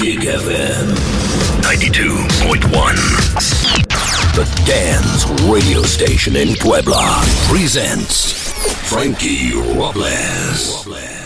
Kick FM 92.1. The Dance Radio Station in Puebla presents Frankie Robles. night.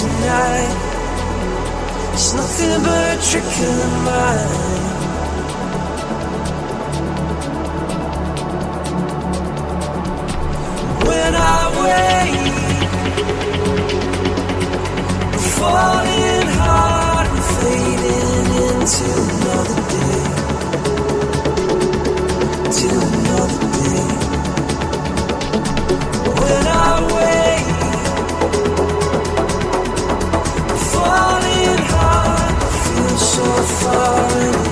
Tonight. It's nothing but a trick of the mind. When I wake, falling hard and fading into another day, to so far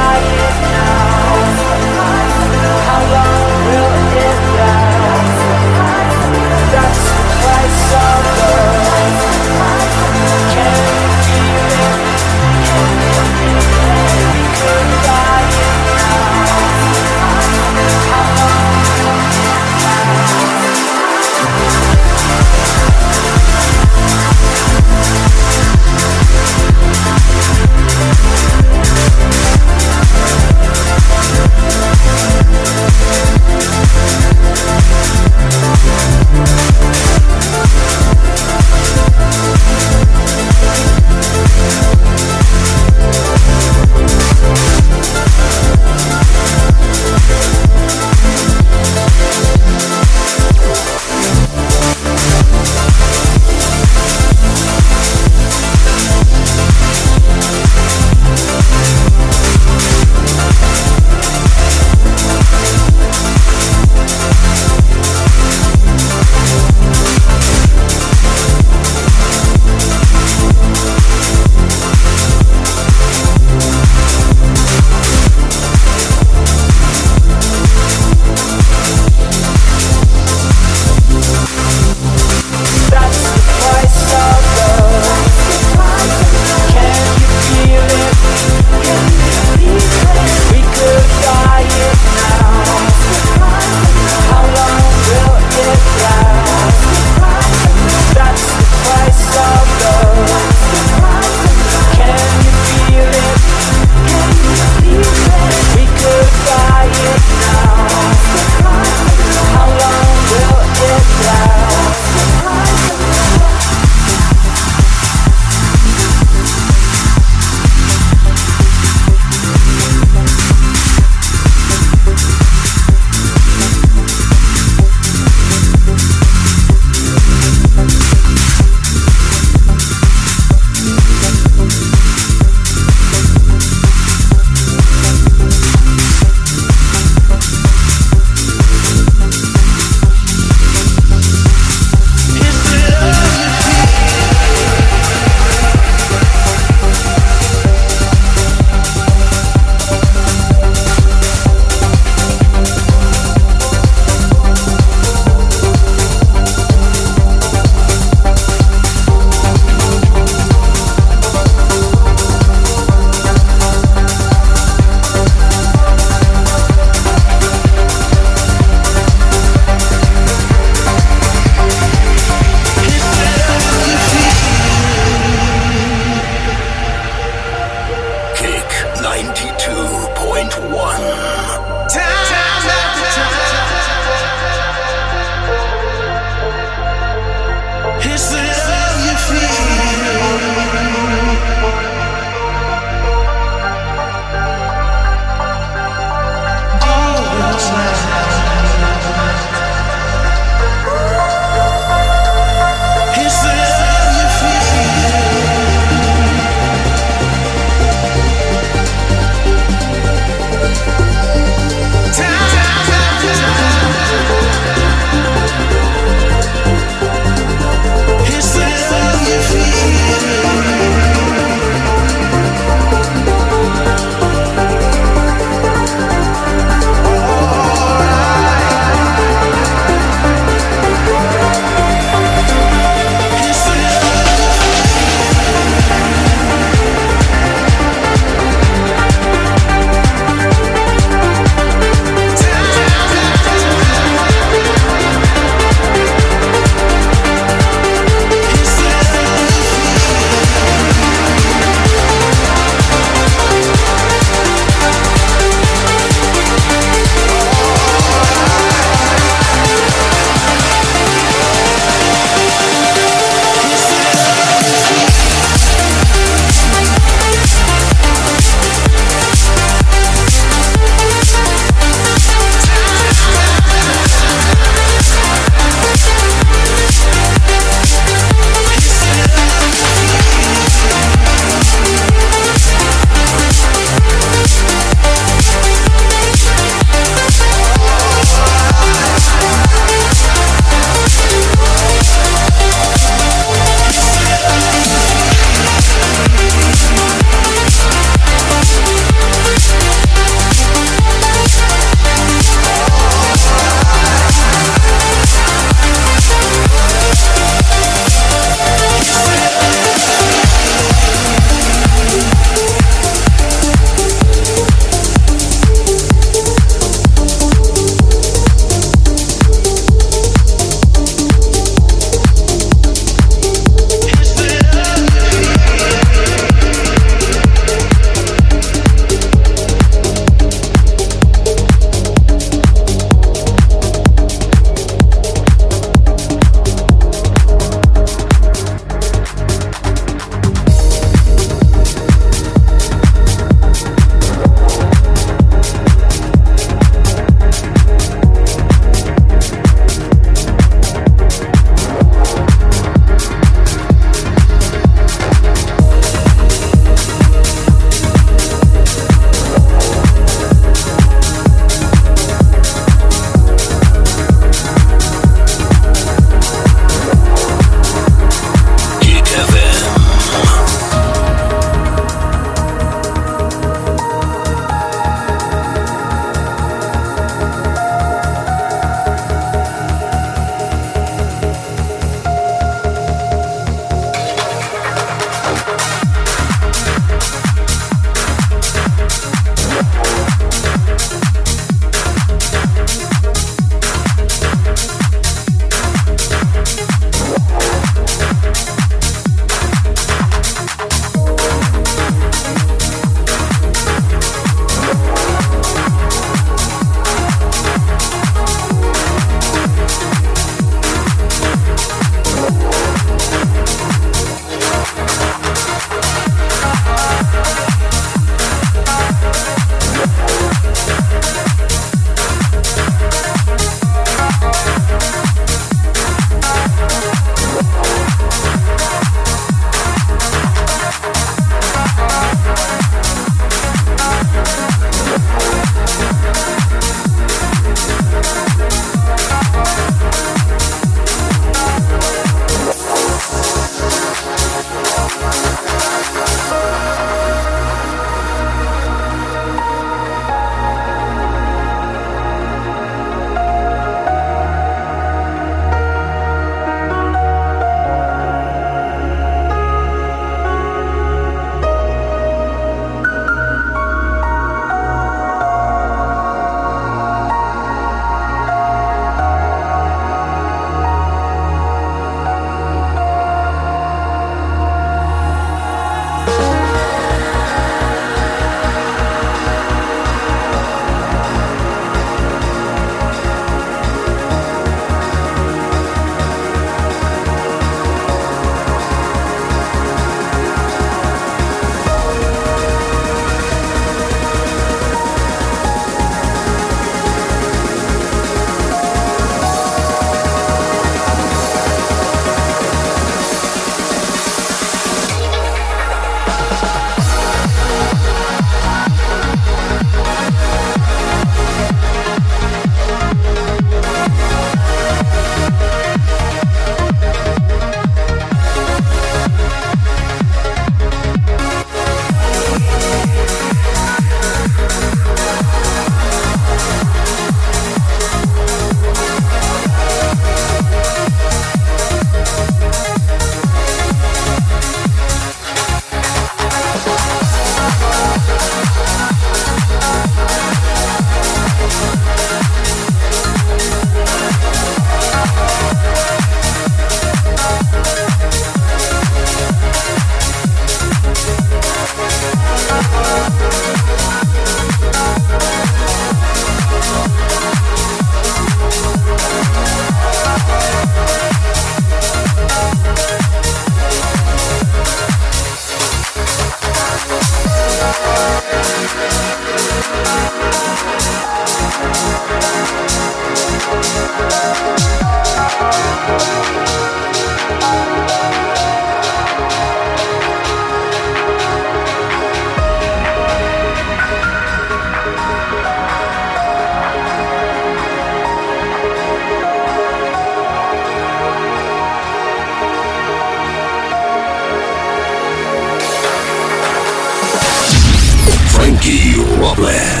Frankie